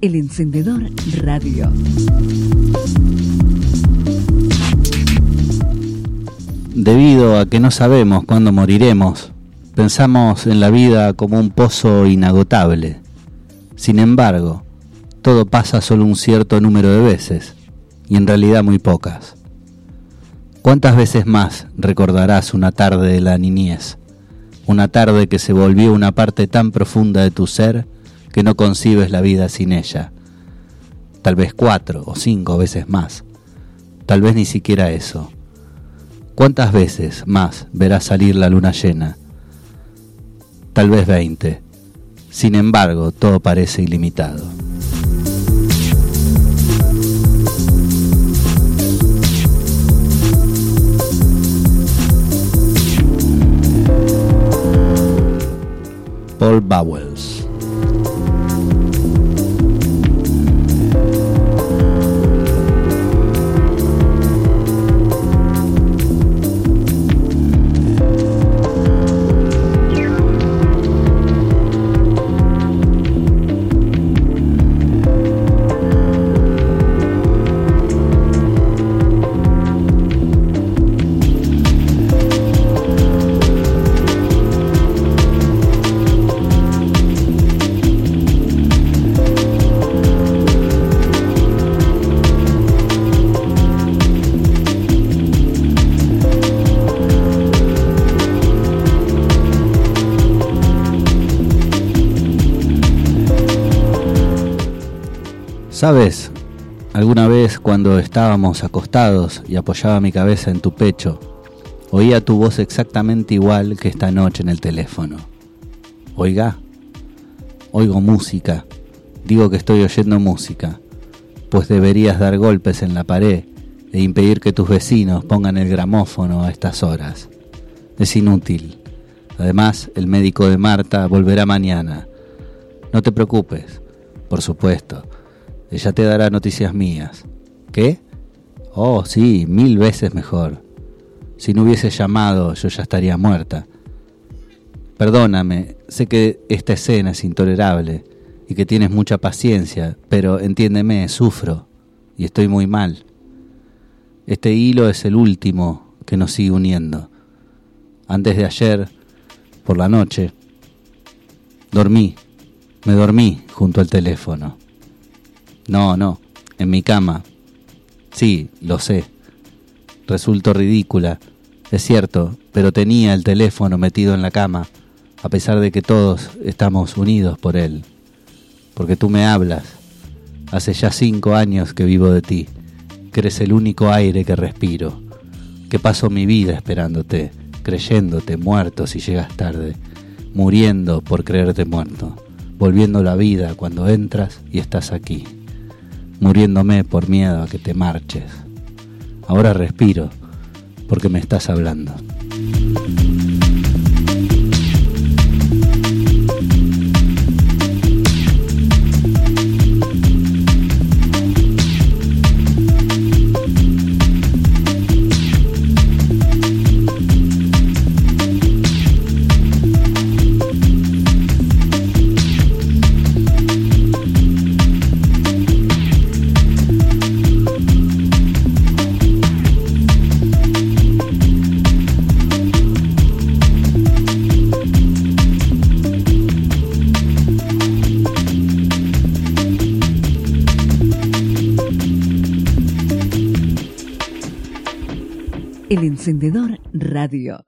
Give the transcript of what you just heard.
El encendedor radio. Debido a que no sabemos cuándo moriremos, pensamos en la vida como un pozo inagotable. Sin embargo, todo pasa solo un cierto número de veces, y en realidad muy pocas. ¿Cuántas veces más recordarás una tarde de la niñez? Una tarde que se volvió una parte tan profunda de tu ser que no concibes la vida sin ella. Tal vez cuatro o cinco veces más. Tal vez ni siquiera eso. ¿Cuántas veces más verás salir la luna llena? Tal vez veinte. Sin embargo, todo parece ilimitado. Paul Bowles Sabes, alguna vez cuando estábamos acostados y apoyaba mi cabeza en tu pecho, oía tu voz exactamente igual que esta noche en el teléfono. Oiga, oigo música, digo que estoy oyendo música, pues deberías dar golpes en la pared e impedir que tus vecinos pongan el gramófono a estas horas. Es inútil. Además, el médico de Marta volverá mañana. No te preocupes, por supuesto ella te dará noticias mías. ¿Qué? Oh, sí, mil veces mejor. Si no hubiese llamado, yo ya estaría muerta. Perdóname, sé que esta escena es intolerable y que tienes mucha paciencia, pero entiéndeme, sufro y estoy muy mal. Este hilo es el último que nos sigue uniendo. Antes de ayer, por la noche, dormí, me dormí junto al teléfono. No, no, en mi cama. Sí, lo sé. Resultó ridícula, es cierto, pero tenía el teléfono metido en la cama, a pesar de que todos estamos unidos por él. Porque tú me hablas. Hace ya cinco años que vivo de ti, que eres el único aire que respiro, que paso mi vida esperándote, creyéndote muerto si llegas tarde, muriendo por creerte muerto, volviendo la vida cuando entras y estás aquí muriéndome por miedo a que te marches. Ahora respiro porque me estás hablando. El encendedor radio.